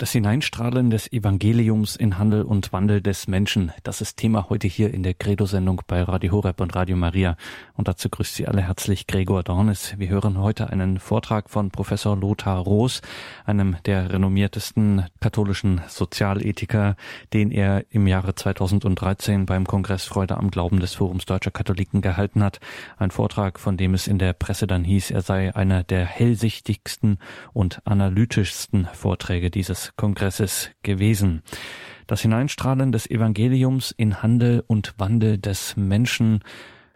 Das Hineinstrahlen des Evangeliums in Handel und Wandel des Menschen, das ist Thema heute hier in der Credo-Sendung bei Radio Horeb und Radio Maria. Und dazu grüßt Sie alle herzlich Gregor Dornes. Wir hören heute einen Vortrag von Professor Lothar Roos, einem der renommiertesten katholischen Sozialethiker, den er im Jahre 2013 beim Kongress Freude am Glauben des Forums Deutscher Katholiken gehalten hat. Ein Vortrag, von dem es in der Presse dann hieß, er sei einer der hellsichtigsten und analytischsten Vorträge dieses Kongresses gewesen. Das Hineinstrahlen des Evangeliums in Handel und Wandel des Menschen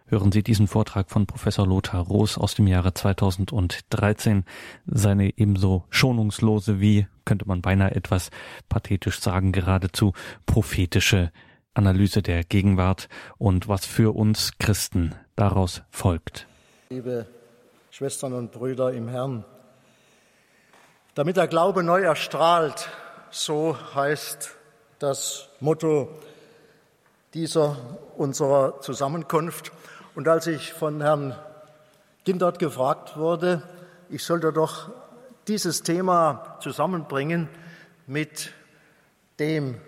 hören Sie diesen Vortrag von Professor Lothar Roos aus dem Jahre 2013. Seine ebenso schonungslose wie, könnte man beinahe etwas pathetisch sagen, geradezu prophetische Analyse der Gegenwart und was für uns Christen daraus folgt. Liebe Schwestern und Brüder im Herrn, damit der Glaube neu erstrahlt, so heißt das Motto dieser unserer Zusammenkunft. Und als ich von Herrn Gindert gefragt wurde, ich sollte doch dieses Thema zusammenbringen mit dem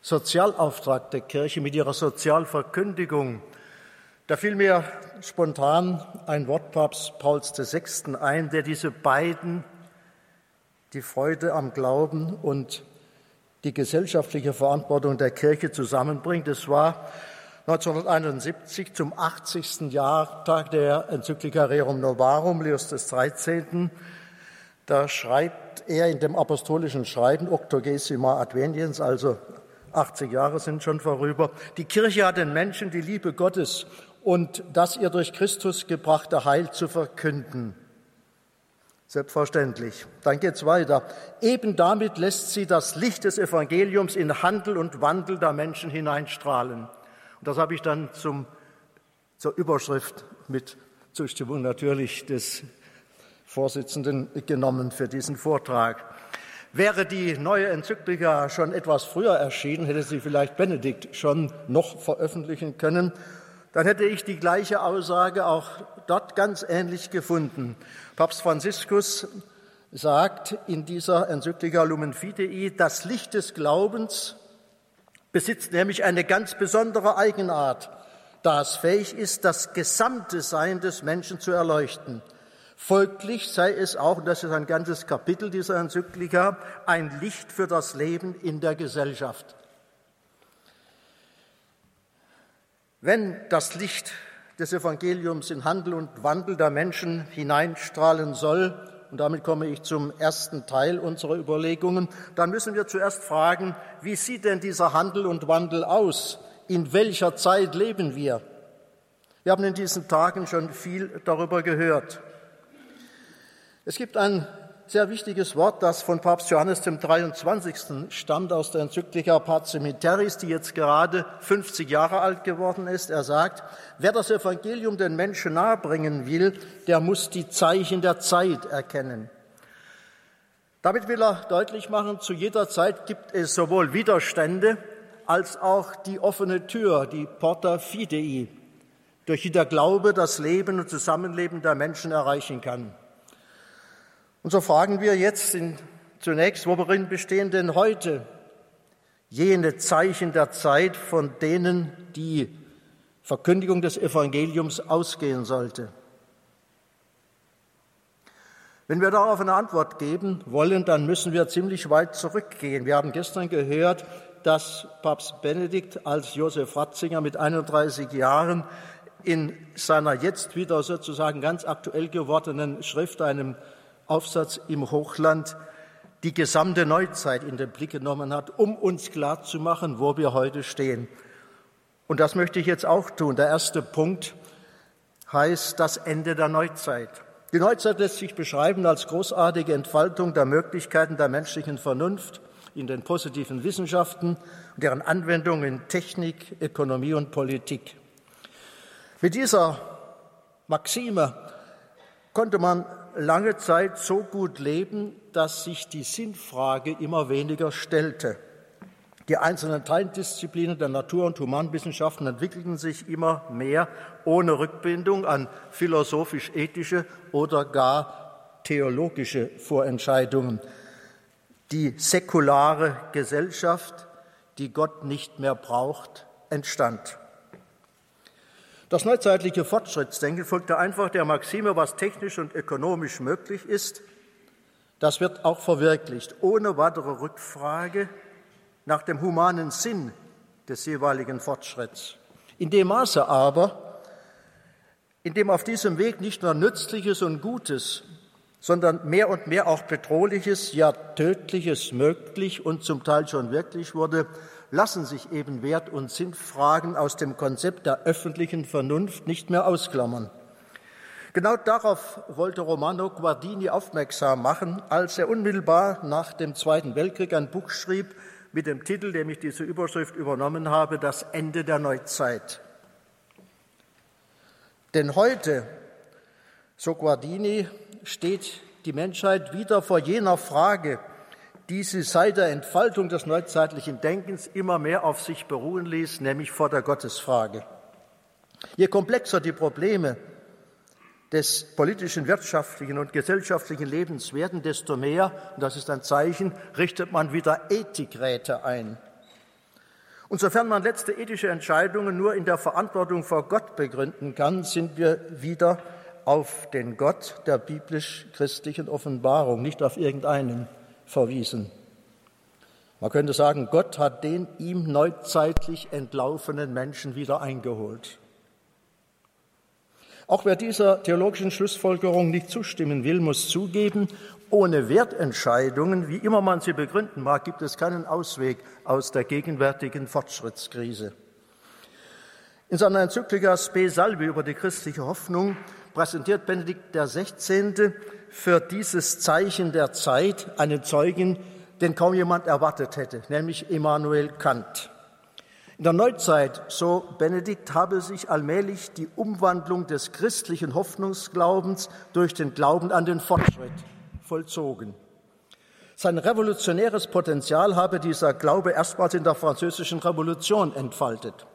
Sozialauftrag der Kirche, mit ihrer Sozialverkündigung, da fiel mir spontan ein Wort Papst Pauls VI. ein, der diese beiden, die Freude am Glauben und die gesellschaftliche Verantwortung der Kirche zusammenbringt. Es war 1971 zum 80. Jahrtag der Enzyklika Rerum Novarum Leos 13. Da schreibt er in dem apostolischen Schreiben Octogesima Adveniens, also 80 Jahre sind schon vorüber, die Kirche hat den Menschen die Liebe Gottes und das ihr durch Christus gebrachte Heil zu verkünden. Selbstverständlich. Dann geht's weiter. Eben damit lässt sie das Licht des Evangeliums in Handel und Wandel der Menschen hineinstrahlen. Und das habe ich dann zum, zur Überschrift mit Zustimmung natürlich des Vorsitzenden genommen für diesen Vortrag. Wäre die neue Enzyklika schon etwas früher erschienen, hätte sie vielleicht Benedikt schon noch veröffentlichen können dann hätte ich die gleiche Aussage auch dort ganz ähnlich gefunden. Papst Franziskus sagt in dieser Enzyklika Lumen Fidei, das Licht des Glaubens besitzt nämlich eine ganz besondere Eigenart, da es fähig ist, das gesamte Sein des Menschen zu erleuchten. Folglich sei es auch, und das ist ein ganzes Kapitel dieser Enzyklika, ein Licht für das Leben in der Gesellschaft. Wenn das Licht des Evangeliums in Handel und Wandel der Menschen hineinstrahlen soll, und damit komme ich zum ersten Teil unserer Überlegungen, dann müssen wir zuerst fragen, wie sieht denn dieser Handel und Wandel aus? In welcher Zeit leben wir? Wir haben in diesen Tagen schon viel darüber gehört. Es gibt ein sehr wichtiges Wort, das von Papst Johannes dem 23. stammt aus der Enzyklika Pacemiteris, die jetzt gerade 50 Jahre alt geworden ist. Er sagt, wer das Evangelium den Menschen nahebringen will, der muss die Zeichen der Zeit erkennen. Damit will er deutlich machen, zu jeder Zeit gibt es sowohl Widerstände als auch die offene Tür, die Porta Fidei, durch die der Glaube das Leben und Zusammenleben der Menschen erreichen kann. Und so fragen wir jetzt in, zunächst, worin bestehen denn heute jene Zeichen der Zeit, von denen die Verkündigung des Evangeliums ausgehen sollte? Wenn wir darauf eine Antwort geben wollen, dann müssen wir ziemlich weit zurückgehen. Wir haben gestern gehört, dass Papst Benedikt als Josef Ratzinger mit 31 Jahren in seiner jetzt wieder sozusagen ganz aktuell gewordenen Schrift, einem Aufsatz im Hochland die gesamte Neuzeit in den Blick genommen hat, um uns klarzumachen, wo wir heute stehen. Und das möchte ich jetzt auch tun. Der erste Punkt heißt das Ende der Neuzeit. Die Neuzeit lässt sich beschreiben als großartige Entfaltung der Möglichkeiten der menschlichen Vernunft in den positiven Wissenschaften und deren Anwendung in Technik, Ökonomie und Politik. Mit dieser Maxime konnte man lange Zeit so gut leben, dass sich die Sinnfrage immer weniger stellte. Die einzelnen Teildisziplinen der Natur- und Humanwissenschaften entwickelten sich immer mehr ohne Rückbindung an philosophisch-ethische oder gar theologische Vorentscheidungen. die säkulare Gesellschaft, die Gott nicht mehr braucht, entstand. Das neuzeitliche Fortschrittsdenken folgte einfach der Maxime, was technisch und ökonomisch möglich ist, das wird auch verwirklicht, ohne weitere Rückfrage nach dem humanen Sinn des jeweiligen Fortschritts. In dem Maße aber, in dem auf diesem Weg nicht nur Nützliches und Gutes, sondern mehr und mehr auch Bedrohliches, ja Tödliches möglich und zum Teil schon wirklich wurde, lassen sich eben Wert- und Sinnfragen aus dem Konzept der öffentlichen Vernunft nicht mehr ausklammern. Genau darauf wollte Romano Guardini aufmerksam machen, als er unmittelbar nach dem Zweiten Weltkrieg ein Buch schrieb mit dem Titel, dem ich diese Überschrift übernommen habe, Das Ende der Neuzeit. Denn heute, so Guardini, steht die Menschheit wieder vor jener Frage, die sie seit der Entfaltung des neuzeitlichen Denkens immer mehr auf sich beruhen ließ, nämlich vor der Gottesfrage. Je komplexer die Probleme des politischen, wirtschaftlichen und gesellschaftlichen Lebens werden, desto mehr, und das ist ein Zeichen, richtet man wieder Ethikräte ein. Und sofern man letzte ethische Entscheidungen nur in der Verantwortung vor Gott begründen kann, sind wir wieder auf den Gott der biblisch-christlichen Offenbarung, nicht auf irgendeinen verwiesen. Man könnte sagen, Gott hat den ihm neuzeitlich entlaufenen Menschen wieder eingeholt. Auch wer dieser theologischen Schlussfolgerung nicht zustimmen will, muss zugeben, ohne Wertentscheidungen, wie immer man sie begründen mag, gibt es keinen Ausweg aus der gegenwärtigen Fortschrittskrise. In seiner Enzyklika Spe Salvi über die christliche Hoffnung präsentiert Benedikt XVI für dieses Zeichen der Zeit einen Zeugen, den kaum jemand erwartet hätte, nämlich Immanuel Kant. In der Neuzeit, so Benedikt, habe sich allmählich die Umwandlung des christlichen Hoffnungsglaubens durch den Glauben an den Fortschritt vollzogen. Sein revolutionäres Potenzial habe dieser Glaube erstmals in der französischen Revolution entfaltet.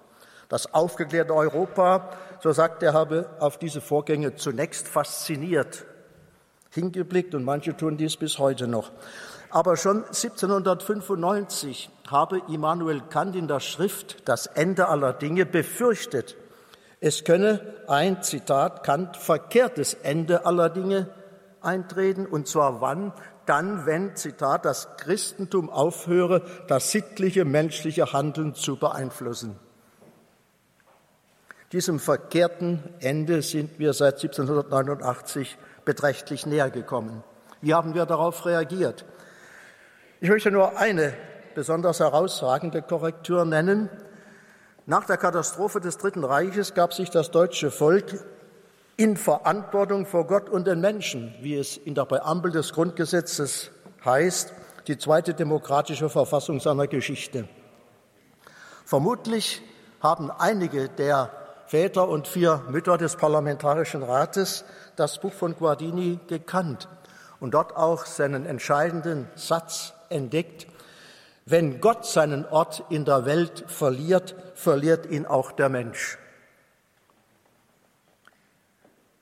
Das aufgeklärte Europa, so sagt er, habe auf diese Vorgänge zunächst fasziniert hingeblickt und manche tun dies bis heute noch. Aber schon 1795 habe Immanuel Kant in der Schrift Das Ende aller Dinge befürchtet. Es könne ein, Zitat, Kant, verkehrtes Ende aller Dinge eintreten, und zwar wann? Dann, wenn, Zitat, das Christentum aufhöre, das sittliche menschliche Handeln zu beeinflussen. Diesem verkehrten Ende sind wir seit 1789 beträchtlich näher gekommen. Wie haben wir darauf reagiert? Ich möchte nur eine besonders herausragende Korrektur nennen. Nach der Katastrophe des Dritten Reiches gab sich das deutsche Volk in Verantwortung vor Gott und den Menschen, wie es in der Präambel des Grundgesetzes heißt, die zweite demokratische Verfassung seiner Geschichte. Vermutlich haben einige der Väter und vier Mütter des Parlamentarischen Rates das Buch von Guardini gekannt und dort auch seinen entscheidenden Satz entdeckt. Wenn Gott seinen Ort in der Welt verliert, verliert ihn auch der Mensch.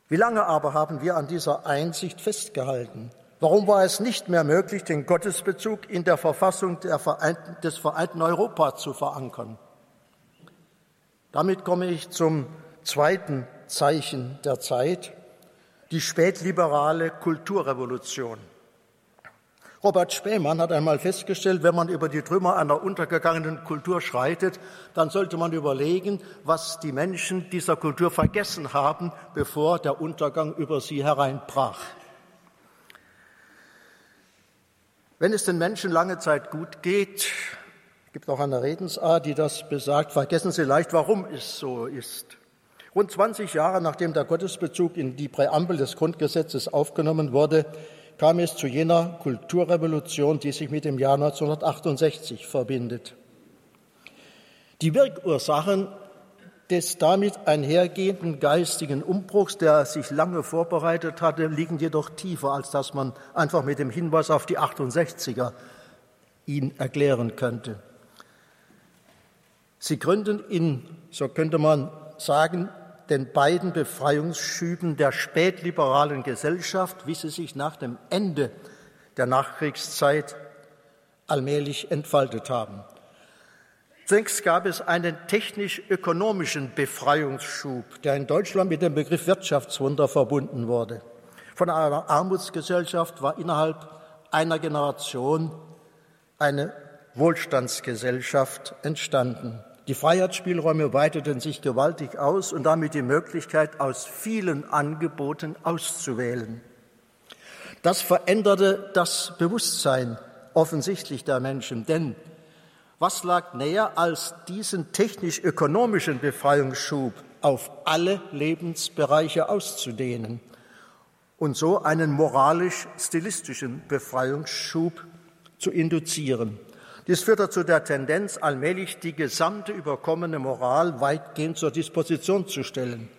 Wie lange aber haben wir an dieser Einsicht festgehalten? Warum war es nicht mehr möglich, den Gottesbezug in der Verfassung Vereinten, des vereinten Europa zu verankern? Damit komme ich zum zweiten Zeichen der Zeit, die spätliberale Kulturrevolution. Robert Spähmann hat einmal festgestellt, wenn man über die Trümmer einer untergegangenen Kultur schreitet, dann sollte man überlegen, was die Menschen dieser Kultur vergessen haben, bevor der Untergang über sie hereinbrach. Wenn es den Menschen lange Zeit gut geht, es gibt auch eine Redensart, die das besagt. Vergessen Sie leicht, warum es so ist. Rund 20 Jahre nachdem der Gottesbezug in die Präambel des Grundgesetzes aufgenommen wurde, kam es zu jener Kulturrevolution, die sich mit dem Jahr 1968 verbindet. Die Wirkursachen des damit einhergehenden geistigen Umbruchs, der sich lange vorbereitet hatte, liegen jedoch tiefer, als dass man einfach mit dem Hinweis auf die 68er ihn erklären könnte. Sie gründen in, so könnte man sagen, den beiden Befreiungsschüben der spätliberalen Gesellschaft, wie sie sich nach dem Ende der Nachkriegszeit allmählich entfaltet haben. Zunächst gab es einen technisch-ökonomischen Befreiungsschub, der in Deutschland mit dem Begriff Wirtschaftswunder verbunden wurde. Von einer Armutsgesellschaft war innerhalb einer Generation eine Wohlstandsgesellschaft entstanden. Die Freiheitsspielräume weiteten sich gewaltig aus und damit die Möglichkeit, aus vielen Angeboten auszuwählen. Das veränderte das Bewusstsein offensichtlich der Menschen, denn was lag näher, als diesen technisch-ökonomischen Befreiungsschub auf alle Lebensbereiche auszudehnen und so einen moralisch-stilistischen Befreiungsschub zu induzieren. Dies führte zu der Tendenz, allmählich die gesamte überkommene Moral weitgehend zur Disposition zu stellen.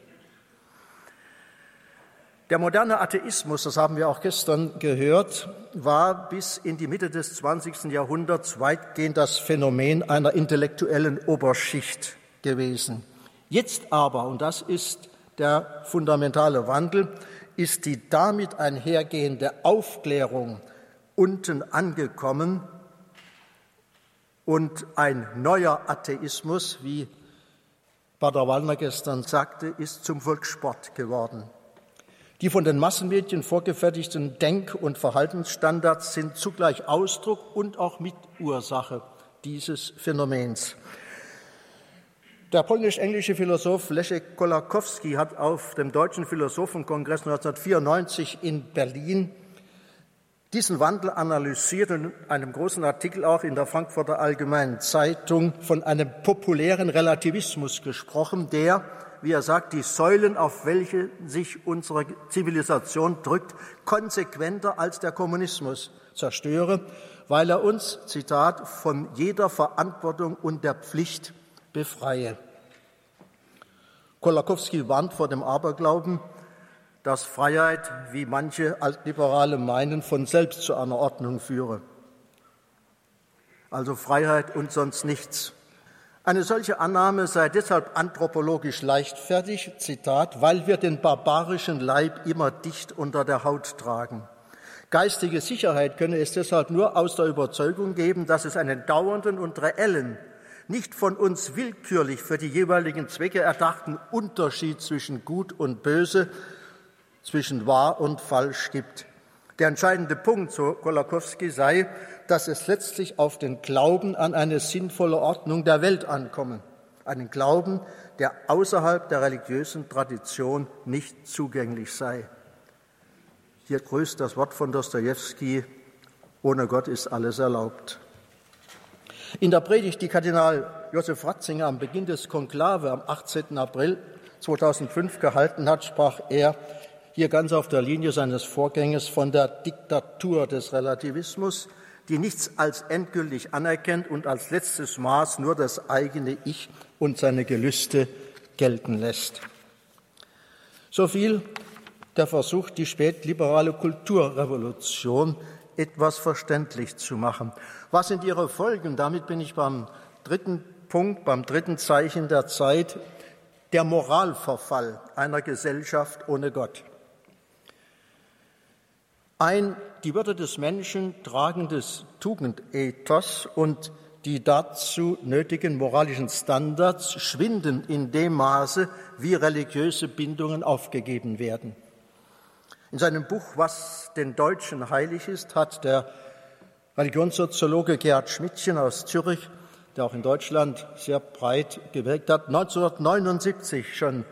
Der moderne Atheismus, das haben wir auch gestern gehört, war bis in die Mitte des 20. Jahrhunderts weitgehend das Phänomen einer intellektuellen Oberschicht gewesen. Jetzt aber, und das ist der fundamentale Wandel, ist die damit einhergehende Aufklärung unten angekommen und ein neuer Atheismus, wie Bader Wallner gestern sagte, ist zum Volkssport geworden. Die von den Massenmedien vorgefertigten Denk- und Verhaltensstandards sind zugleich Ausdruck und auch Mitursache dieses Phänomens. Der polnisch-englische Philosoph Leszek Kolakowski hat auf dem Deutschen Philosophenkongress 1994 in Berlin diesen Wandel analysiert und in einem großen Artikel auch in der Frankfurter Allgemeinen Zeitung von einem populären Relativismus gesprochen, der wie er sagt, die Säulen, auf welche sich unsere Zivilisation drückt, konsequenter als der Kommunismus zerstöre, weil er uns, Zitat, von jeder Verantwortung und der Pflicht befreie. Kolakowski warnt vor dem Aberglauben, dass Freiheit, wie manche Altliberale meinen, von selbst zu einer Ordnung führe. Also Freiheit und sonst nichts. Eine solche Annahme sei deshalb anthropologisch leichtfertig, Zitat, weil wir den barbarischen Leib immer dicht unter der Haut tragen. Geistige Sicherheit könne es deshalb nur aus der Überzeugung geben, dass es einen dauernden und reellen, nicht von uns willkürlich für die jeweiligen Zwecke erdachten Unterschied zwischen Gut und Böse, zwischen wahr und falsch gibt. Der entscheidende Punkt, so Kolakowski, sei, dass es letztlich auf den Glauben an eine sinnvolle Ordnung der Welt ankomme. Einen Glauben, der außerhalb der religiösen Tradition nicht zugänglich sei. Hier grüßt das Wort von Dostoevsky, ohne Gott ist alles erlaubt. In der Predigt, die Kardinal Josef Ratzinger am Beginn des Konklave am 18. April 2005 gehalten hat, sprach er, hier ganz auf der Linie seines Vorgängers von der Diktatur des Relativismus, die nichts als endgültig anerkennt und als letztes Maß nur das eigene Ich und seine Gelüste gelten lässt. So viel der Versuch, die spätliberale Kulturrevolution etwas verständlich zu machen. Was sind ihre Folgen? Damit bin ich beim dritten Punkt, beim dritten Zeichen der Zeit, der Moralverfall einer Gesellschaft ohne Gott ein die Würde des Menschen tragendes Tugendethos und die dazu nötigen moralischen Standards schwinden in dem Maße, wie religiöse Bindungen aufgegeben werden. In seinem Buch Was den Deutschen heilig ist, hat der Religionssoziologe Gerhard Schmidtchen aus Zürich, der auch in Deutschland sehr breit gewirkt hat, 1979 schon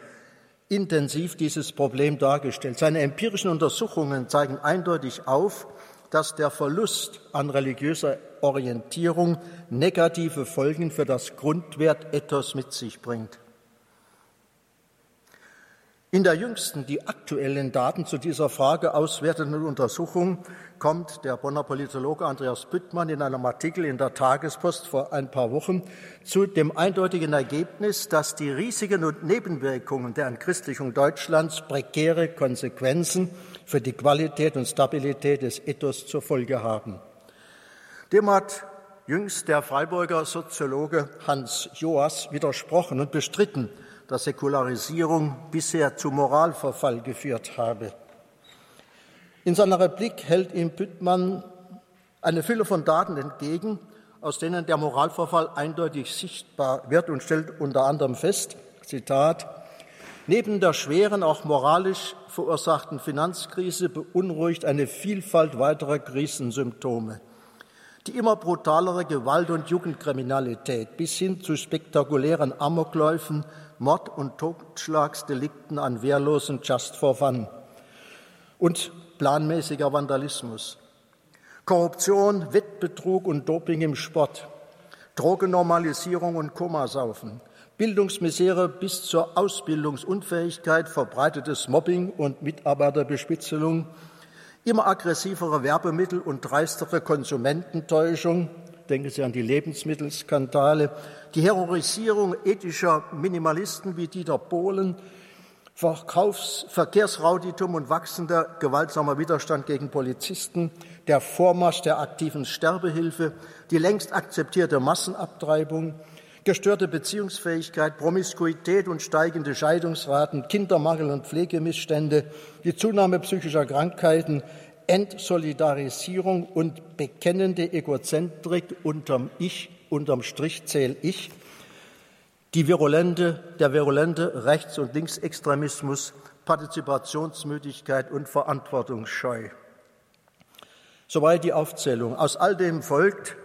intensiv dieses Problem dargestellt. Seine empirischen Untersuchungen zeigen eindeutig auf, dass der Verlust an religiöser Orientierung negative Folgen für das Grundwertethos mit sich bringt. In der jüngsten, die aktuellen Daten zu dieser Frage auswertenden Untersuchung kommt der Bonner Politologe Andreas Büttmann in einem Artikel in der Tagespost vor ein paar Wochen zu dem eindeutigen Ergebnis, dass die Risiken und Nebenwirkungen der Entchristlichung Deutschlands prekäre Konsequenzen für die Qualität und Stabilität des Ethos zur Folge haben. Dem hat jüngst der Freiburger Soziologe Hans Joas widersprochen und bestritten, dass Säkularisierung bisher zu Moralverfall geführt habe. In seiner Replik hält ihm Büttmann eine Fülle von Daten entgegen, aus denen der Moralverfall eindeutig sichtbar wird und stellt unter anderem fest, Zitat, neben der schweren, auch moralisch verursachten Finanzkrise beunruhigt eine Vielfalt weiterer Krisensymptome. Die immer brutalere Gewalt- und Jugendkriminalität bis hin zu spektakulären Amokläufen, Mord- und Totschlagsdelikten an Wehrlosen just for fun. Und planmäßiger Vandalismus. Korruption, Wettbetrug und Doping im Sport, Drogennormalisierung und Komasaufen, Bildungsmisere bis zur Ausbildungsunfähigkeit, verbreitetes Mobbing und Mitarbeiterbespitzelung, immer aggressivere Werbemittel und dreistere Konsumententäuschung, denken Sie an die Lebensmittelskandale, die Terrorisierung ethischer Minimalisten wie Dieter Bohlen, Verkaufs-, Verkehrsrauditum und wachsender gewaltsamer Widerstand gegen Polizisten, der Vormarsch der aktiven Sterbehilfe, die längst akzeptierte Massenabtreibung, gestörte Beziehungsfähigkeit, Promiskuität und steigende Scheidungsraten, Kindermangel und Pflegemissstände, die Zunahme psychischer Krankheiten, Entsolidarisierung und bekennende Egozentrik unterm Ich, unterm Strich zähl ich, die virulente, der virulente Rechts- und Linksextremismus, Partizipationsmüdigkeit und Verantwortungsscheu. Soweit die Aufzählung. Aus all dem folgt,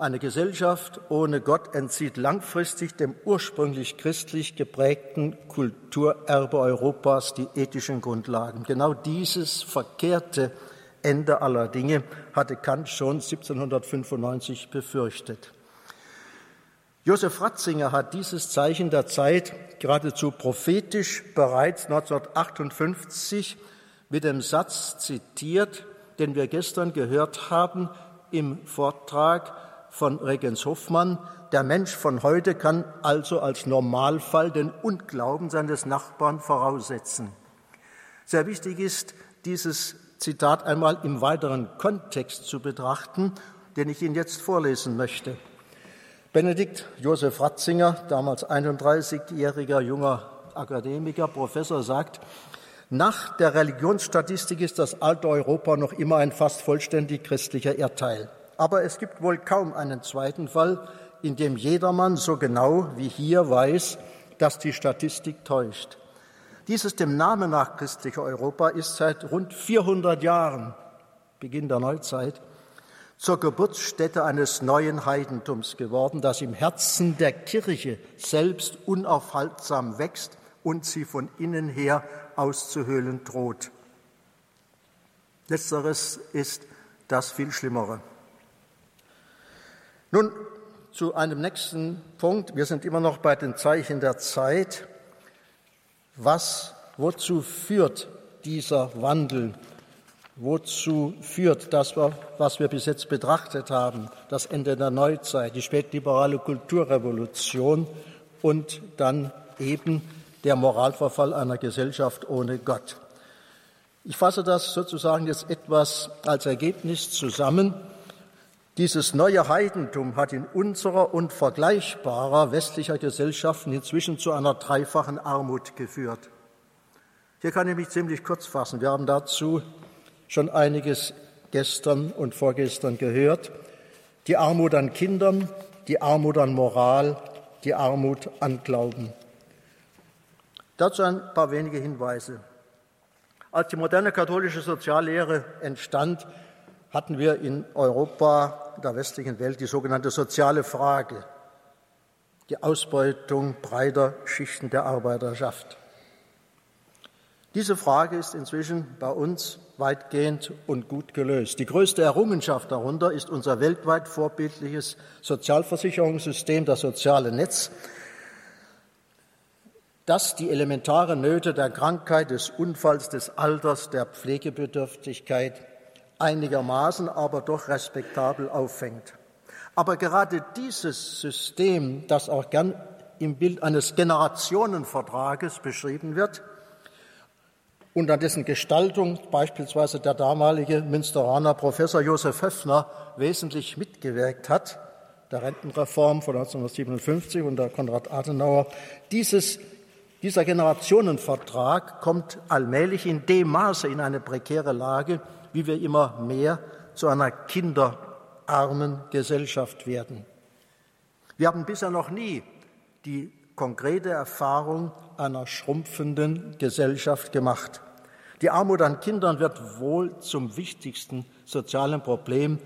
eine Gesellschaft ohne Gott entzieht langfristig dem ursprünglich christlich geprägten Kulturerbe Europas die ethischen Grundlagen. Genau dieses verkehrte Ende aller Dinge hatte Kant schon 1795 befürchtet. Josef Ratzinger hat dieses Zeichen der Zeit geradezu prophetisch bereits 1958 mit dem Satz zitiert, den wir gestern gehört haben im Vortrag von Regens Hoffmann. Der Mensch von heute kann also als Normalfall den Unglauben seines Nachbarn voraussetzen. Sehr wichtig ist, dieses Zitat einmal im weiteren Kontext zu betrachten, den ich Ihnen jetzt vorlesen möchte. Benedikt Josef Ratzinger, damals 31-jähriger junger Akademiker, Professor, sagt, nach der Religionsstatistik ist das alte Europa noch immer ein fast vollständig christlicher Erdteil. Aber es gibt wohl kaum einen zweiten Fall, in dem jedermann so genau wie hier weiß, dass die Statistik täuscht. Dieses dem Namen nach christliche Europa ist seit rund 400 Jahren, Beginn der Neuzeit, zur Geburtsstätte eines neuen Heidentums geworden, das im Herzen der Kirche selbst unaufhaltsam wächst und sie von innen her auszuhöhlen droht. Letzteres ist das viel Schlimmere. Nun zu einem nächsten Punkt. Wir sind immer noch bei den Zeichen der Zeit. Was, wozu führt dieser Wandel Wozu führt das, was wir bis jetzt betrachtet haben, das Ende der Neuzeit, die spätliberale Kulturrevolution und dann eben der Moralverfall einer Gesellschaft ohne Gott? Ich fasse das sozusagen jetzt etwas als Ergebnis zusammen. Dieses neue Heidentum hat in unserer und vergleichbarer westlicher Gesellschaften inzwischen zu einer dreifachen Armut geführt. Hier kann ich mich ziemlich kurz fassen. Wir haben dazu schon einiges gestern und vorgestern gehört. Die Armut an Kindern, die Armut an Moral, die Armut an Glauben. Dazu ein paar wenige Hinweise. Als die moderne katholische Soziallehre entstand, hatten wir in Europa, der westlichen Welt, die sogenannte soziale Frage, die Ausbeutung breiter Schichten der Arbeiterschaft. Diese Frage ist inzwischen bei uns weitgehend und gut gelöst. Die größte Errungenschaft darunter ist unser weltweit vorbildliches Sozialversicherungssystem, das soziale Netz, das die elementaren Nöte der Krankheit, des Unfalls, des Alters, der Pflegebedürftigkeit einigermaßen, aber doch respektabel auffängt. Aber gerade dieses System, das auch gern im Bild eines Generationenvertrages beschrieben wird, und an dessen Gestaltung beispielsweise der damalige Münsteraner Professor Josef Höffner wesentlich mitgewirkt hat, der Rentenreform von 1957 unter Konrad Adenauer. Dieses, dieser Generationenvertrag kommt allmählich in dem Maße in eine prekäre Lage, wie wir immer mehr zu einer kinderarmen Gesellschaft werden. Wir haben bisher noch nie die konkrete Erfahrung einer schrumpfenden Gesellschaft gemacht. Die Armut an Kindern wird wohl zum wichtigsten sozialen Problem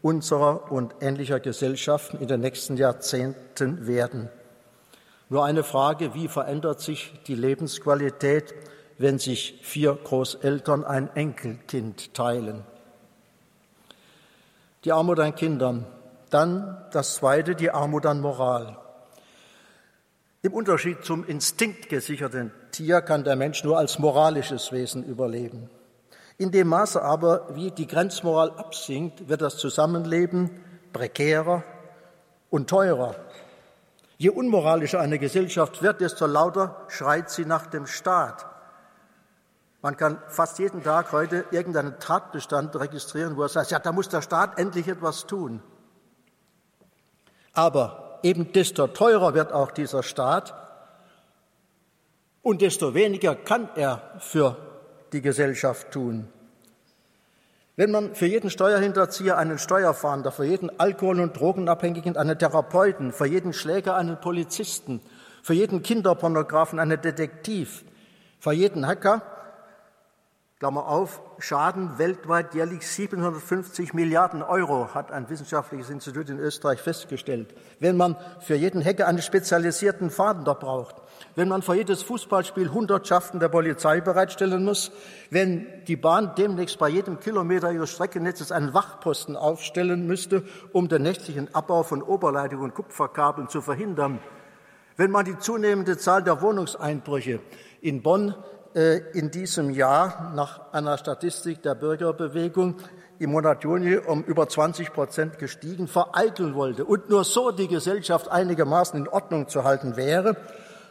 unserer und ähnlicher Gesellschaften in den nächsten Jahrzehnten werden. Nur eine Frage, wie verändert sich die Lebensqualität, wenn sich vier Großeltern ein Enkelkind teilen? Die Armut an Kindern. Dann das Zweite, die Armut an Moral. Im Unterschied zum instinktgesicherten Tier kann der Mensch nur als moralisches Wesen überleben. In dem Maße aber, wie die Grenzmoral absinkt, wird das Zusammenleben prekärer und teurer. Je unmoralischer eine Gesellschaft wird, desto lauter schreit sie nach dem Staat. Man kann fast jeden Tag heute irgendeinen Tatbestand registrieren, wo er sagt, ja, da muss der Staat endlich etwas tun. Aber eben desto teurer wird auch dieser Staat und desto weniger kann er für die Gesellschaft tun. Wenn man für jeden Steuerhinterzieher einen Steuerfahnder, für jeden Alkohol- und Drogenabhängigen einen Therapeuten, für jeden Schläger einen Polizisten, für jeden Kinderpornografen einen Detektiv, für jeden Hacker Klammer auf, Schaden weltweit jährlich 750 Milliarden Euro, hat ein wissenschaftliches Institut in Österreich festgestellt. Wenn man für jeden Hacker einen spezialisierten Fahnder braucht, wenn man für jedes Fußballspiel Hundertschaften der Polizei bereitstellen muss, wenn die Bahn demnächst bei jedem Kilometer ihres Streckennetzes einen Wachposten aufstellen müsste, um den nächtlichen Abbau von Oberleitung und Kupferkabeln zu verhindern, wenn man die zunehmende Zahl der Wohnungseinbrüche in Bonn in diesem Jahr nach einer Statistik der Bürgerbewegung im Monat Juni um über 20 Prozent gestiegen, vereiteln wollte und nur so die Gesellschaft einigermaßen in Ordnung zu halten wäre,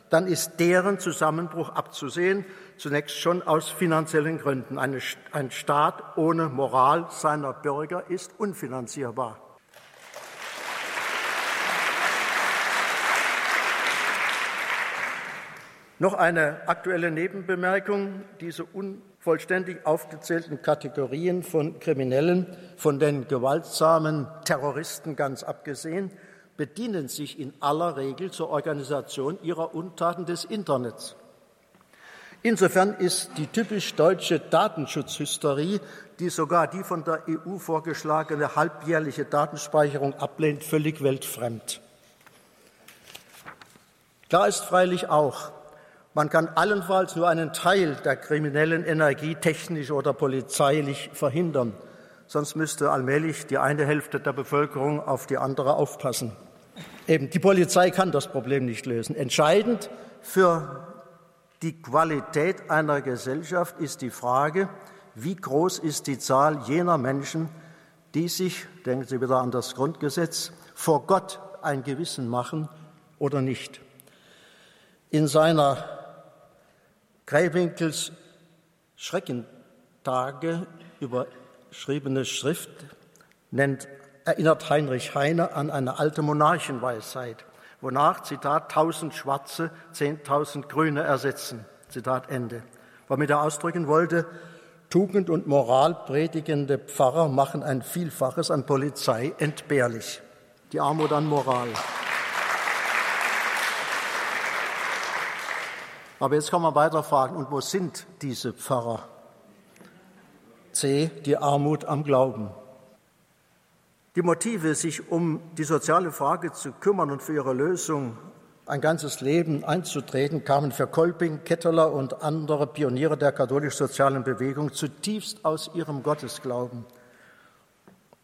dann ist deren Zusammenbruch abzusehen, zunächst schon aus finanziellen Gründen. ein Staat ohne Moral seiner Bürger ist unfinanzierbar. Noch eine aktuelle Nebenbemerkung. Diese unvollständig aufgezählten Kategorien von Kriminellen, von den gewaltsamen Terroristen ganz abgesehen, bedienen sich in aller Regel zur Organisation ihrer Untaten des Internets. Insofern ist die typisch deutsche Datenschutzhysterie, die sogar die von der EU vorgeschlagene halbjährliche Datenspeicherung ablehnt, völlig weltfremd. Klar ist freilich auch, man kann allenfalls nur einen Teil der kriminellen Energie technisch oder polizeilich verhindern. Sonst müsste allmählich die eine Hälfte der Bevölkerung auf die andere aufpassen. Eben, die Polizei kann das Problem nicht lösen. Entscheidend für die Qualität einer Gesellschaft ist die Frage, wie groß ist die Zahl jener Menschen, die sich, denken Sie wieder an das Grundgesetz, vor Gott ein Gewissen machen oder nicht. In seiner Kreiwinkels Schreckentage überschriebene Schrift nennt, erinnert Heinrich Heine an eine alte Monarchenweisheit, wonach, Zitat, tausend Schwarze zehntausend Grüne ersetzen, Zitat Ende. Womit er ausdrücken wollte, Tugend und Moral predigende Pfarrer machen ein Vielfaches an Polizei entbehrlich. Die Armut an Moral. Aber jetzt kann man weiter fragen, und wo sind diese Pfarrer? C. Die Armut am Glauben. Die Motive, sich um die soziale Frage zu kümmern und für ihre Lösung ein ganzes Leben einzutreten, kamen für Kolping, Ketteler und andere Pioniere der katholisch-sozialen Bewegung zutiefst aus ihrem Gottesglauben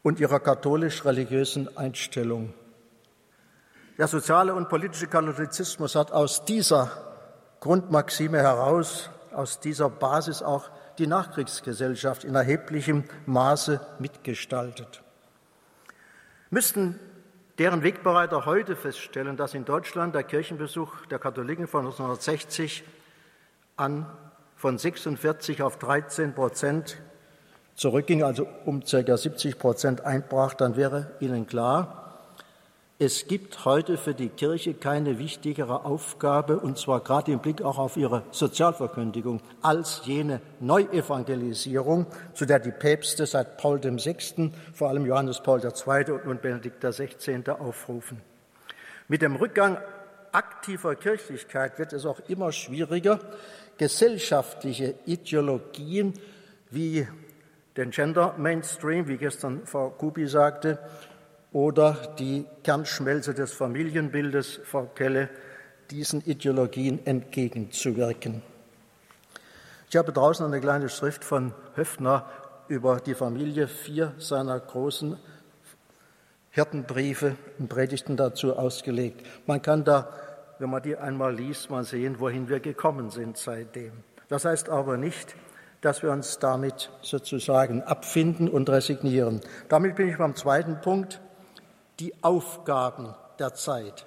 und ihrer katholisch-religiösen Einstellung. Der soziale und politische Katholizismus hat aus dieser Grundmaxime heraus, aus dieser Basis auch die Nachkriegsgesellschaft in erheblichem Maße mitgestaltet. Müssten deren Wegbereiter heute feststellen, dass in Deutschland der Kirchenbesuch der Katholiken von 1960 an von 46 auf 13 Prozent zurückging, also um ca. 70 Prozent einbrach, dann wäre Ihnen klar, es gibt heute für die Kirche keine wichtigere Aufgabe, und zwar gerade im Blick auch auf ihre Sozialverkündigung, als jene Neuevangelisierung, zu der die Päpste seit Paul VI., vor allem Johannes Paul II. und nun Benedikt XVI. aufrufen. Mit dem Rückgang aktiver Kirchlichkeit wird es auch immer schwieriger, gesellschaftliche Ideologien wie den Gender Mainstream, wie gestern Frau Kubi sagte, oder die Kernschmelze des Familienbildes, Frau Kelle, diesen Ideologien entgegenzuwirken. Ich habe draußen eine kleine Schrift von Höfner über die Familie, vier seiner großen Hirtenbriefe und Predigten dazu ausgelegt. Man kann da, wenn man die einmal liest, mal sehen, wohin wir gekommen sind seitdem. Das heißt aber nicht, dass wir uns damit sozusagen abfinden und resignieren. Damit bin ich beim zweiten Punkt die Aufgaben der Zeit.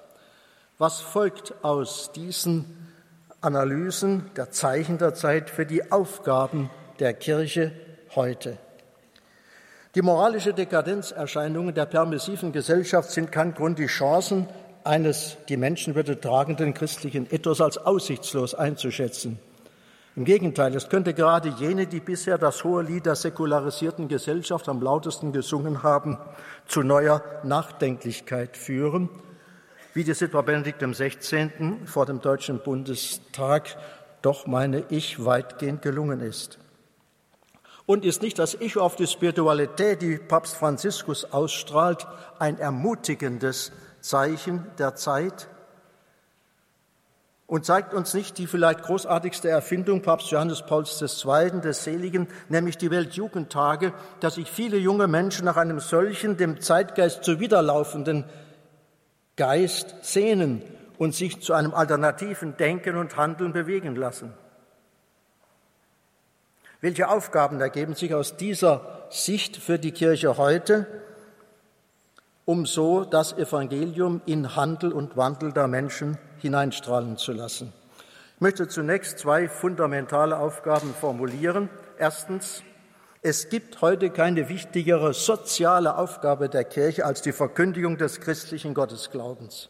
Was folgt aus diesen Analysen der Zeichen der Zeit für die Aufgaben der Kirche heute? Die moralische Dekadenzerscheinungen der permissiven Gesellschaft sind kein Grund, die Chancen eines die Menschenwürde tragenden christlichen Ethos als aussichtslos einzuschätzen. Im Gegenteil, es könnte gerade jene, die bisher das hohe Lied der säkularisierten Gesellschaft am lautesten gesungen haben, zu neuer Nachdenklichkeit führen, wie dies etwa Benedikt XVI. vor dem Deutschen Bundestag doch, meine ich, weitgehend gelungen ist. Und ist nicht das Echo auf die Spiritualität, die Papst Franziskus ausstrahlt, ein ermutigendes Zeichen der Zeit? Und zeigt uns nicht die vielleicht großartigste Erfindung Papst Johannes Pauls II. des Seligen, nämlich die Weltjugendtage, dass sich viele junge Menschen nach einem solchen, dem Zeitgeist zuwiderlaufenden Geist sehnen und sich zu einem alternativen Denken und Handeln bewegen lassen. Welche Aufgaben ergeben sich aus dieser Sicht für die Kirche heute, um so das Evangelium in Handel und Wandel der Menschen hineinstrahlen zu lassen. Ich möchte zunächst zwei fundamentale Aufgaben formulieren. Erstens, es gibt heute keine wichtigere soziale Aufgabe der Kirche als die Verkündigung des christlichen Gottesglaubens.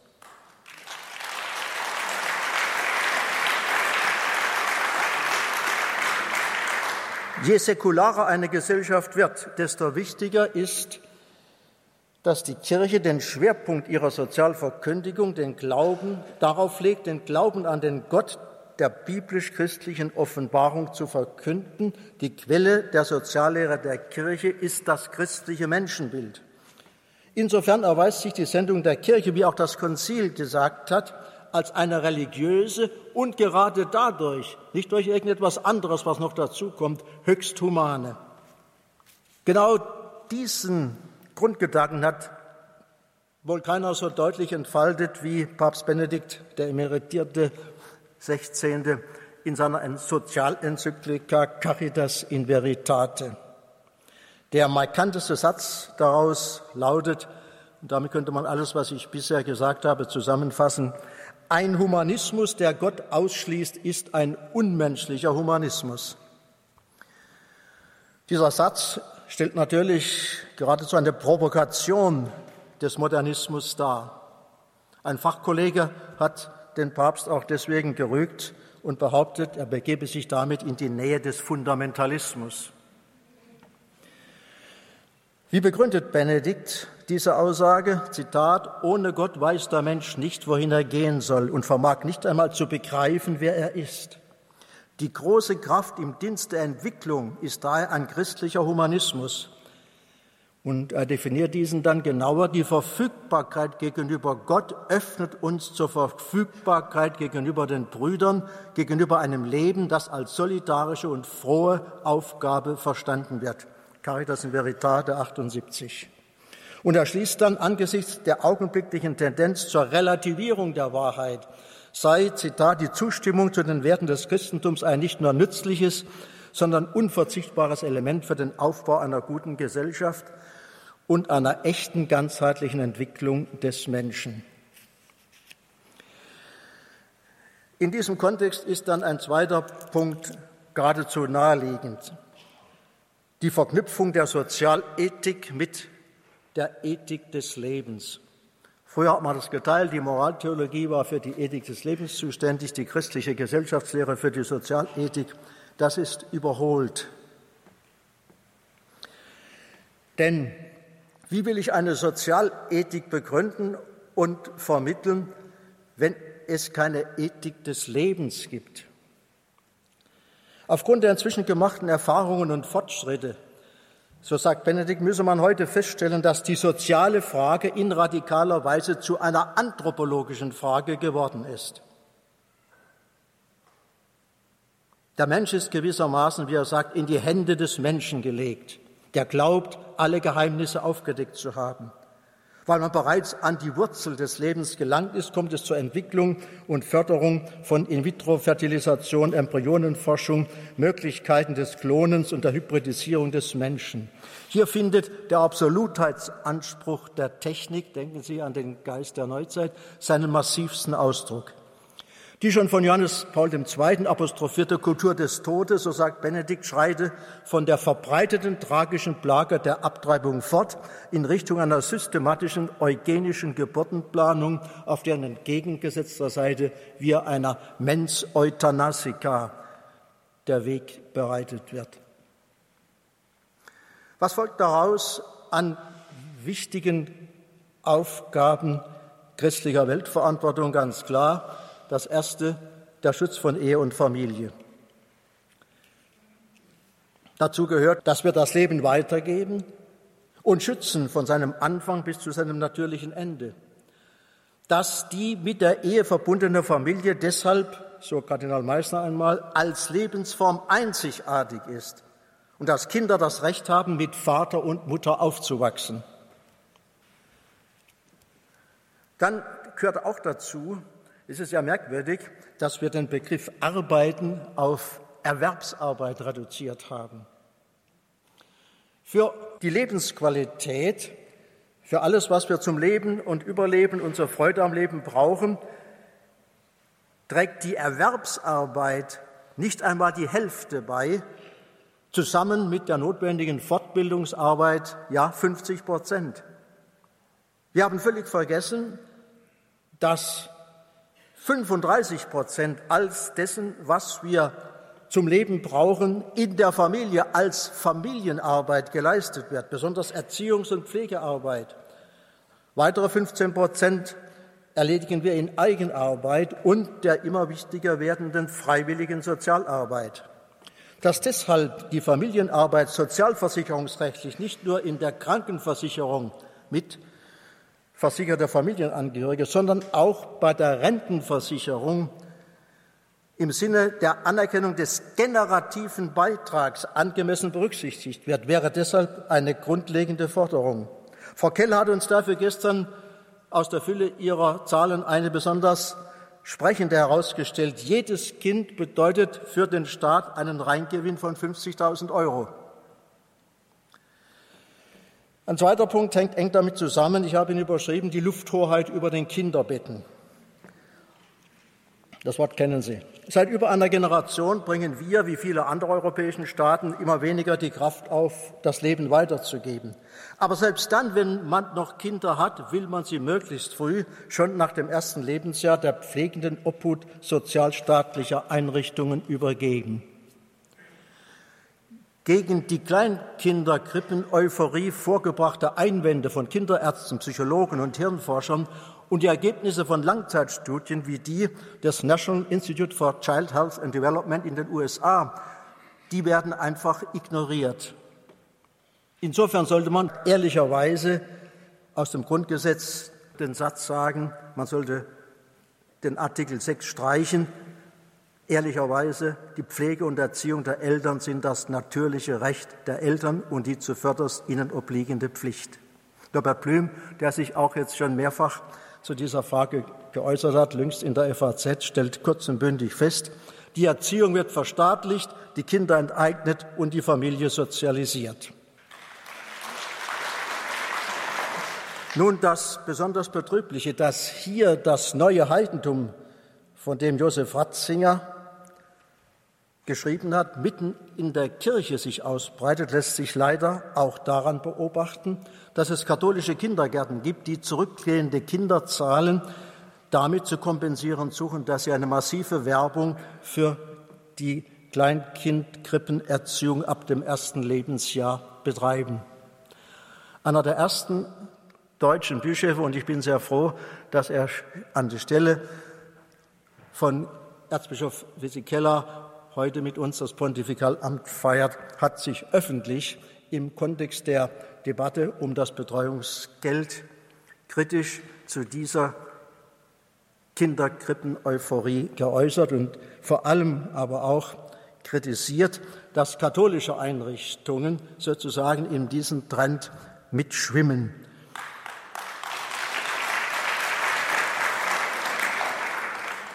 Je säkularer eine Gesellschaft wird, desto wichtiger ist dass die Kirche den Schwerpunkt ihrer Sozialverkündigung, den Glauben darauf legt, den Glauben an den Gott der biblisch-christlichen Offenbarung zu verkünden. Die Quelle der Soziallehre der Kirche ist das christliche Menschenbild. Insofern erweist sich die Sendung der Kirche, wie auch das Konzil gesagt hat, als eine religiöse und gerade dadurch, nicht durch irgendetwas anderes, was noch dazukommt, höchst humane. Genau diesen Grundgedanken hat wohl keiner so deutlich entfaltet wie Papst Benedikt, der emeritierte 16. in seiner Sozialenzyklika Caritas in Veritate. Der markanteste Satz daraus lautet, und damit könnte man alles, was ich bisher gesagt habe, zusammenfassen, ein Humanismus, der Gott ausschließt, ist ein unmenschlicher Humanismus. Dieser Satz stellt natürlich geradezu eine Provokation des Modernismus dar. Ein Fachkollege hat den Papst auch deswegen gerügt und behauptet, er begebe sich damit in die Nähe des Fundamentalismus. Wie begründet Benedikt diese Aussage? Zitat, ohne Gott weiß der Mensch nicht, wohin er gehen soll und vermag nicht einmal zu begreifen, wer er ist. Die große Kraft im Dienst der Entwicklung ist daher ein christlicher Humanismus. Und er definiert diesen dann genauer. Die Verfügbarkeit gegenüber Gott öffnet uns zur Verfügbarkeit gegenüber den Brüdern, gegenüber einem Leben, das als solidarische und frohe Aufgabe verstanden wird. Caritas in Veritate 78. Und er schließt dann angesichts der augenblicklichen Tendenz zur Relativierung der Wahrheit sei, Zitat, die Zustimmung zu den Werten des Christentums ein nicht nur nützliches, sondern unverzichtbares Element für den Aufbau einer guten Gesellschaft und einer echten ganzheitlichen Entwicklung des Menschen. In diesem Kontext ist dann ein zweiter Punkt geradezu naheliegend. Die Verknüpfung der Sozialethik mit der Ethik des Lebens. Früher hat man das geteilt. Die Moraltheologie war für die Ethik des Lebens zuständig, die christliche Gesellschaftslehre für die Sozialethik. Das ist überholt. Denn wie will ich eine Sozialethik begründen und vermitteln, wenn es keine Ethik des Lebens gibt? Aufgrund der inzwischen gemachten Erfahrungen und Fortschritte so sagt Benedikt, müsse man heute feststellen, dass die soziale Frage in radikaler Weise zu einer anthropologischen Frage geworden ist. Der Mensch ist gewissermaßen, wie er sagt, in die Hände des Menschen gelegt, der glaubt, alle Geheimnisse aufgedeckt zu haben. Weil man bereits an die Wurzel des Lebens gelangt ist, kommt es zur Entwicklung und Förderung von In-vitro-Fertilisation, Embryonenforschung, Möglichkeiten des Klonens und der Hybridisierung des Menschen. Hier findet der Absolutheitsanspruch der Technik, denken Sie an den Geist der Neuzeit, seinen massivsten Ausdruck. Die schon von Johannes Paul II. apostrophierte Kultur des Todes, so sagt Benedikt, schreite von der verbreiteten tragischen Plage der Abtreibung fort in Richtung einer systematischen eugenischen Geburtenplanung, auf deren entgegengesetzter Seite wir einer Mens Euthanasica der Weg bereitet wird. Was folgt daraus an wichtigen Aufgaben christlicher Weltverantwortung? Ganz klar das erste, der Schutz von Ehe und Familie. Dazu gehört, dass wir das Leben weitergeben und schützen von seinem Anfang bis zu seinem natürlichen Ende. Dass die mit der Ehe verbundene Familie deshalb, so Kardinal Meissner einmal, als Lebensform einzigartig ist und dass Kinder das Recht haben, mit Vater und Mutter aufzuwachsen. Dann gehört auch dazu, es ist ja merkwürdig, dass wir den Begriff Arbeiten auf Erwerbsarbeit reduziert haben. Für die Lebensqualität, für alles, was wir zum Leben und Überleben und zur Freude am Leben brauchen, trägt die Erwerbsarbeit nicht einmal die Hälfte bei, zusammen mit der notwendigen Fortbildungsarbeit, ja 50 Prozent. Wir haben völlig vergessen, dass 35 Prozent als dessen, was wir zum Leben brauchen, in der Familie als Familienarbeit geleistet wird, besonders Erziehungs- und Pflegearbeit. Weitere 15 Prozent erledigen wir in Eigenarbeit und der immer wichtiger werdenden freiwilligen Sozialarbeit. Dass deshalb die Familienarbeit sozialversicherungsrechtlich nicht nur in der Krankenversicherung mit versicherte Familienangehörige, sondern auch bei der Rentenversicherung im Sinne der Anerkennung des generativen Beitrags angemessen berücksichtigt wird, wäre deshalb eine grundlegende Forderung. Frau Keller hat uns dafür gestern aus der Fülle ihrer Zahlen eine besonders sprechende herausgestellt. Jedes Kind bedeutet für den Staat einen Reingewinn von 50.000 Euro. Ein zweiter Punkt hängt eng damit zusammen, ich habe ihn überschrieben, die Lufthoheit über den Kinderbetten. Das Wort kennen Sie. Seit über einer Generation bringen wir, wie viele andere europäische Staaten, immer weniger die Kraft auf, das Leben weiterzugeben. Aber selbst dann, wenn man noch Kinder hat, will man sie möglichst früh, schon nach dem ersten Lebensjahr, der pflegenden Obhut sozialstaatlicher Einrichtungen übergeben gegen die Kleinkinderkrippen-Euphorie vorgebrachte Einwände von Kinderärzten, Psychologen und Hirnforschern und die Ergebnisse von Langzeitstudien wie die des National Institute for Child Health and Development in den USA, die werden einfach ignoriert. Insofern sollte man ehrlicherweise aus dem Grundgesetz den Satz sagen, man sollte den Artikel 6 streichen, Ehrlicherweise, die Pflege und Erziehung der Eltern sind das natürliche Recht der Eltern und die zuvörderst ihnen obliegende Pflicht. Norbert Blüm, der sich auch jetzt schon mehrfach zu dieser Frage geäußert hat, jüngst in der FAZ, stellt kurz und bündig fest, die Erziehung wird verstaatlicht, die Kinder enteignet und die Familie sozialisiert. Nun das besonders Betrübliche, dass hier das neue Heidentum, von dem Josef Ratzinger geschrieben hat, mitten in der Kirche sich ausbreitet, lässt sich leider auch daran beobachten, dass es katholische Kindergärten gibt, die zurückgehende Kinderzahlen damit zu kompensieren suchen, dass sie eine massive Werbung für die Kleinkindkrippenerziehung ab dem ersten Lebensjahr betreiben. Einer der ersten deutschen Bischöfe, und ich bin sehr froh, dass er an die Stelle von Erzbischof Wissi Keller heute mit uns das Pontifikalamt feiert, hat sich öffentlich im Kontext der Debatte um das Betreuungsgeld kritisch zu dieser Kinderkrippen-Euphorie geäußert und vor allem aber auch kritisiert, dass katholische Einrichtungen sozusagen in diesem Trend mitschwimmen.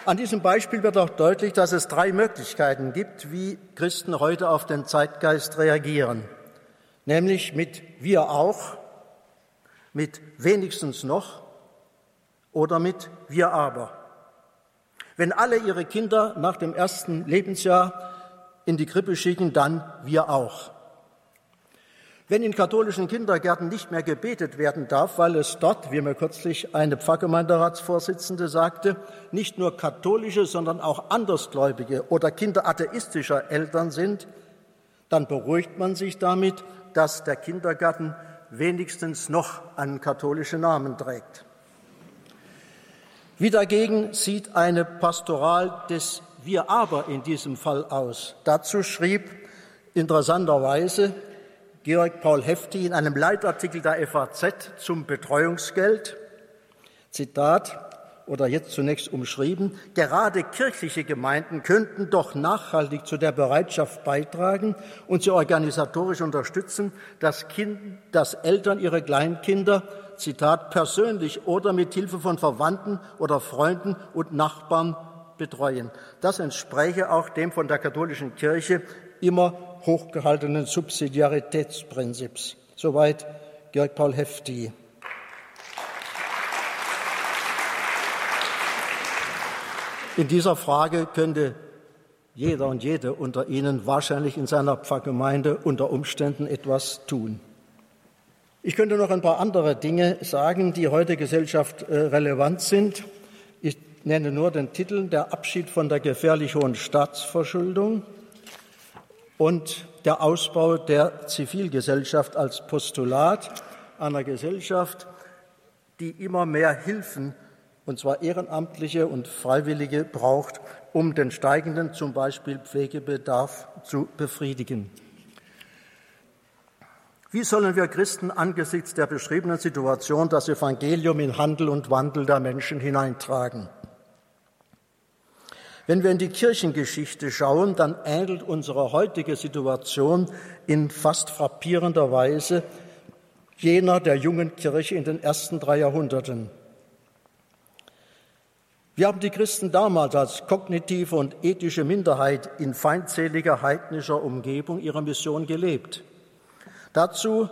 An diesem Beispiel wird auch deutlich, dass es drei Möglichkeiten gibt, wie Christen heute auf den Zeitgeist reagieren. Nämlich mit wir auch, mit wenigstens noch oder mit wir aber. Wenn alle ihre Kinder nach dem ersten Lebensjahr in die Krippe schicken, dann wir auch. Wenn in katholischen Kindergärten nicht mehr gebetet werden darf, weil es dort, wie mir kürzlich eine Pfarrgemeinderatsvorsitzende sagte, nicht nur katholische, sondern auch andersgläubige oder Kinder atheistischer Eltern sind, dann beruhigt man sich damit, dass der Kindergarten wenigstens noch einen katholischen Namen trägt. Wie dagegen sieht eine Pastoral des Wir aber in diesem Fall aus? Dazu schrieb interessanterweise Georg Paul Hefti in einem Leitartikel der FAZ zum Betreuungsgeld, Zitat, oder jetzt zunächst umschrieben, gerade kirchliche Gemeinden könnten doch nachhaltig zu der Bereitschaft beitragen und sie organisatorisch unterstützen, dass, kind, dass Eltern ihre Kleinkinder, Zitat, persönlich oder mit Hilfe von Verwandten oder Freunden und Nachbarn betreuen. Das entspräche auch dem von der katholischen Kirche immer hochgehaltenen Subsidiaritätsprinzips. Soweit Georg Paul Hefti. In dieser Frage könnte jeder und jede unter Ihnen wahrscheinlich in seiner Pfarrgemeinde unter Umständen etwas tun. Ich könnte noch ein paar andere Dinge sagen, die heute Gesellschaft äh, relevant sind. Ich nenne nur den Titel Der Abschied von der gefährlich hohen Staatsverschuldung und der Ausbau der Zivilgesellschaft als Postulat einer Gesellschaft, die immer mehr Hilfen, und zwar ehrenamtliche und freiwillige, braucht, um den steigenden zum Beispiel Pflegebedarf zu befriedigen. Wie sollen wir Christen angesichts der beschriebenen Situation das Evangelium in Handel und Wandel der Menschen hineintragen? Wenn wir in die Kirchengeschichte schauen, dann ähnelt unsere heutige Situation in fast frappierender Weise jener der jungen Kirche in den ersten drei Jahrhunderten. Wir haben die Christen damals als kognitive und ethische Minderheit in feindseliger heidnischer Umgebung ihrer Mission gelebt. Dazu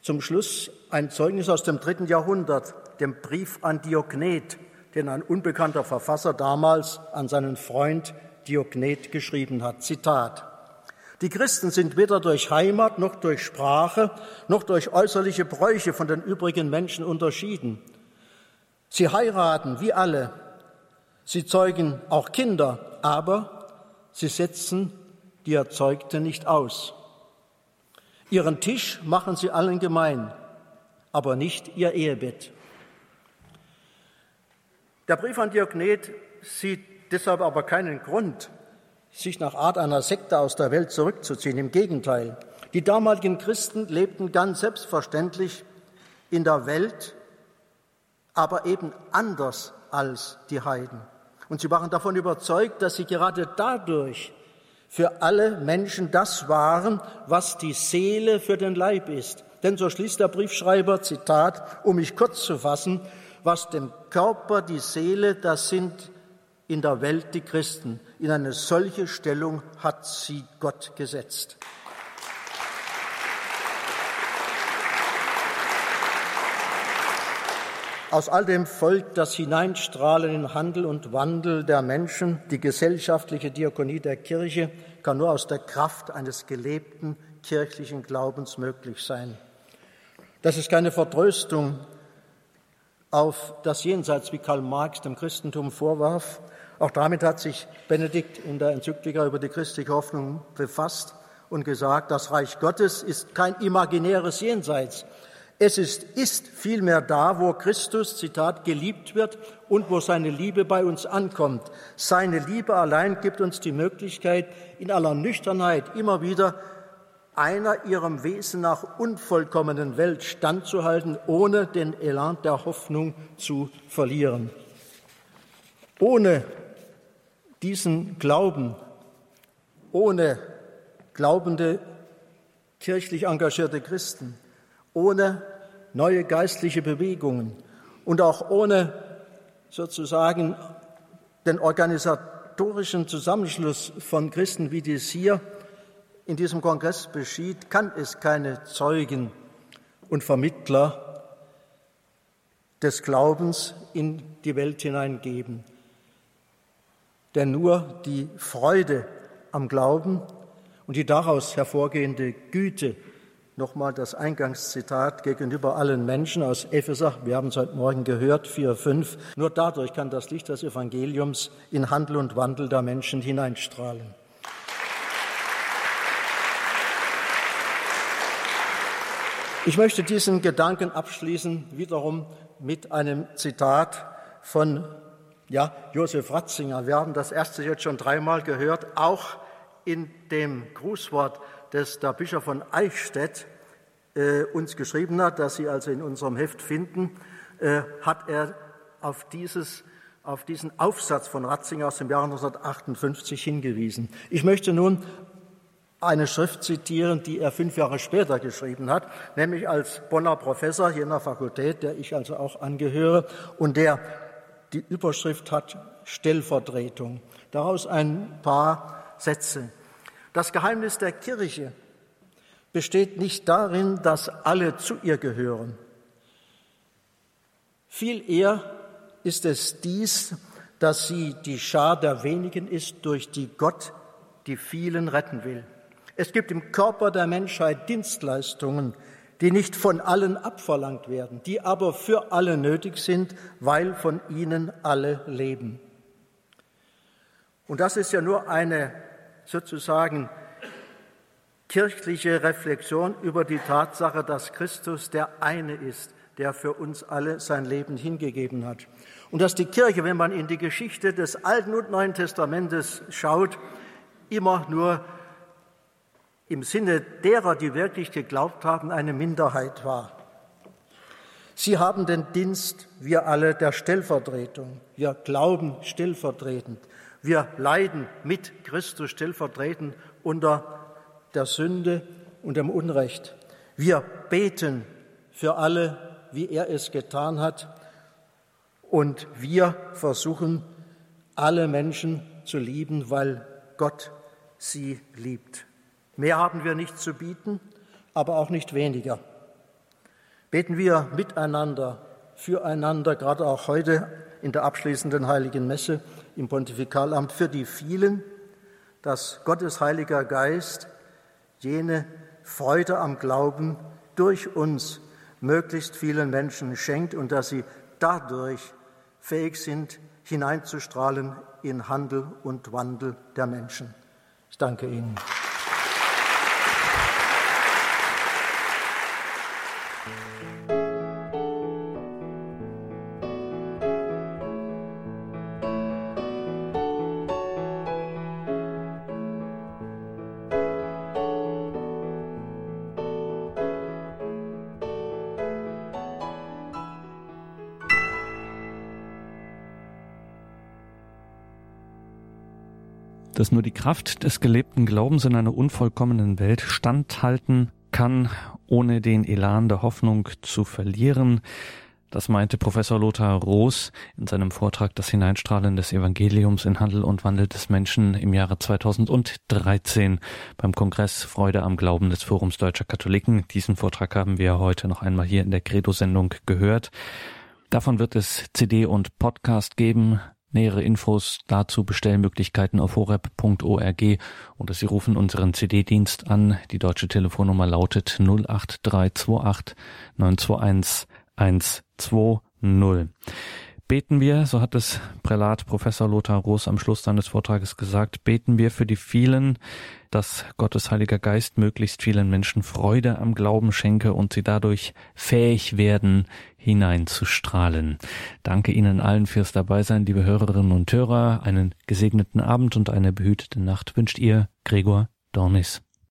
zum Schluss ein Zeugnis aus dem dritten Jahrhundert, dem Brief an Diognet, den ein unbekannter Verfasser damals an seinen Freund Diognet geschrieben hat. Zitat. Die Christen sind weder durch Heimat noch durch Sprache noch durch äußerliche Bräuche von den übrigen Menschen unterschieden. Sie heiraten wie alle. Sie zeugen auch Kinder, aber sie setzen die Erzeugte nicht aus. Ihren Tisch machen sie allen gemein, aber nicht ihr Ehebett. Der Brief an Diognet sieht deshalb aber keinen Grund, sich nach Art einer Sekte aus der Welt zurückzuziehen. Im Gegenteil, die damaligen Christen lebten ganz selbstverständlich in der Welt, aber eben anders als die Heiden. Und sie waren davon überzeugt, dass sie gerade dadurch für alle Menschen das waren, was die Seele für den Leib ist. Denn so schließt der Briefschreiber, Zitat, um mich kurz zu fassen, was dem Körper die Seele, das sind in der Welt die Christen. In eine solche Stellung hat sie Gott gesetzt. Aus all dem folgt das Hineinstrahlen in Handel und Wandel der Menschen. Die gesellschaftliche Diakonie der Kirche kann nur aus der Kraft eines gelebten kirchlichen Glaubens möglich sein. Das ist keine Vertröstung auf das Jenseits, wie Karl Marx dem Christentum vorwarf. Auch damit hat sich Benedikt in der Enzyklika über die christliche Hoffnung befasst und gesagt, das Reich Gottes ist kein imaginäres Jenseits. Es ist, ist vielmehr da, wo Christus, Zitat, geliebt wird und wo seine Liebe bei uns ankommt. Seine Liebe allein gibt uns die Möglichkeit, in aller Nüchternheit immer wieder einer ihrem Wesen nach unvollkommenen Welt standzuhalten, ohne den Elan der Hoffnung zu verlieren. Ohne diesen Glauben, ohne glaubende, kirchlich engagierte Christen, ohne neue geistliche Bewegungen und auch ohne sozusagen den organisatorischen Zusammenschluss von Christen, wie dies hier in diesem Kongress beschied, kann es keine Zeugen und Vermittler des Glaubens in die Welt hineingeben. Denn nur die Freude am Glauben und die daraus hervorgehende Güte, nochmal das Eingangszitat gegenüber allen Menschen aus Epheser, wir haben es heute Morgen gehört, 4, 5, nur dadurch kann das Licht des Evangeliums in Handel und Wandel der Menschen hineinstrahlen. Ich möchte diesen Gedanken abschließen wiederum mit einem Zitat von ja, Josef Ratzinger. Wir haben das erste jetzt schon dreimal gehört, auch in dem Grußwort, das der Bischof von Eichstätt äh, uns geschrieben hat, das Sie also in unserem Heft finden, äh, hat er auf, dieses, auf diesen Aufsatz von Ratzinger aus dem Jahre 1958 hingewiesen. Ich möchte nun eine Schrift zitieren, die er fünf Jahre später geschrieben hat, nämlich als Bonner Professor hier in der Fakultät, der ich also auch angehöre, und der die Überschrift hat Stellvertretung. Daraus ein paar Sätze. Das Geheimnis der Kirche besteht nicht darin, dass alle zu ihr gehören. Viel eher ist es dies, dass sie die Schar der wenigen ist, durch die Gott die vielen retten will. Es gibt im Körper der Menschheit Dienstleistungen, die nicht von allen abverlangt werden, die aber für alle nötig sind, weil von ihnen alle leben. Und das ist ja nur eine sozusagen kirchliche Reflexion über die Tatsache, dass Christus der eine ist, der für uns alle sein Leben hingegeben hat. Und dass die Kirche, wenn man in die Geschichte des Alten und Neuen Testamentes schaut, immer nur im Sinne derer, die wirklich geglaubt haben, eine Minderheit war. Sie haben den Dienst, wir alle, der Stellvertretung. Wir glauben stellvertretend. Wir leiden mit Christus stellvertretend unter der Sünde und dem Unrecht. Wir beten für alle, wie er es getan hat. Und wir versuchen, alle Menschen zu lieben, weil Gott sie liebt. Mehr haben wir nicht zu bieten, aber auch nicht weniger. Beten wir miteinander, füreinander, gerade auch heute in der abschließenden heiligen Messe im Pontifikalamt für die vielen, dass Gottes heiliger Geist jene Freude am Glauben durch uns möglichst vielen Menschen schenkt und dass sie dadurch fähig sind, hineinzustrahlen in Handel und Wandel der Menschen. Ich danke Ihnen. Dass nur die Kraft des gelebten Glaubens in einer unvollkommenen Welt standhalten kann, ohne den Elan der Hoffnung zu verlieren. Das meinte Professor Lothar Roos in seinem Vortrag Das Hineinstrahlen des Evangeliums in Handel und Wandel des Menschen im Jahre 2013 beim Kongress Freude am Glauben des Forums Deutscher Katholiken. Diesen Vortrag haben wir heute noch einmal hier in der Credo-Sendung gehört. Davon wird es CD und Podcast geben. Nähere Infos dazu Bestellmöglichkeiten auf horeb.org oder Sie rufen unseren CD-Dienst an. Die deutsche Telefonnummer lautet 08328 921 120. Beten wir, so hat es Prälat Professor Lothar Roos am Schluss seines Vortrages gesagt, beten wir für die vielen, dass Gottes Heiliger Geist möglichst vielen Menschen Freude am Glauben schenke und sie dadurch fähig werden, hineinzustrahlen. Danke Ihnen allen fürs Dabeisein, liebe Hörerinnen und Hörer. Einen gesegneten Abend und eine behütete Nacht wünscht ihr Gregor Dornis.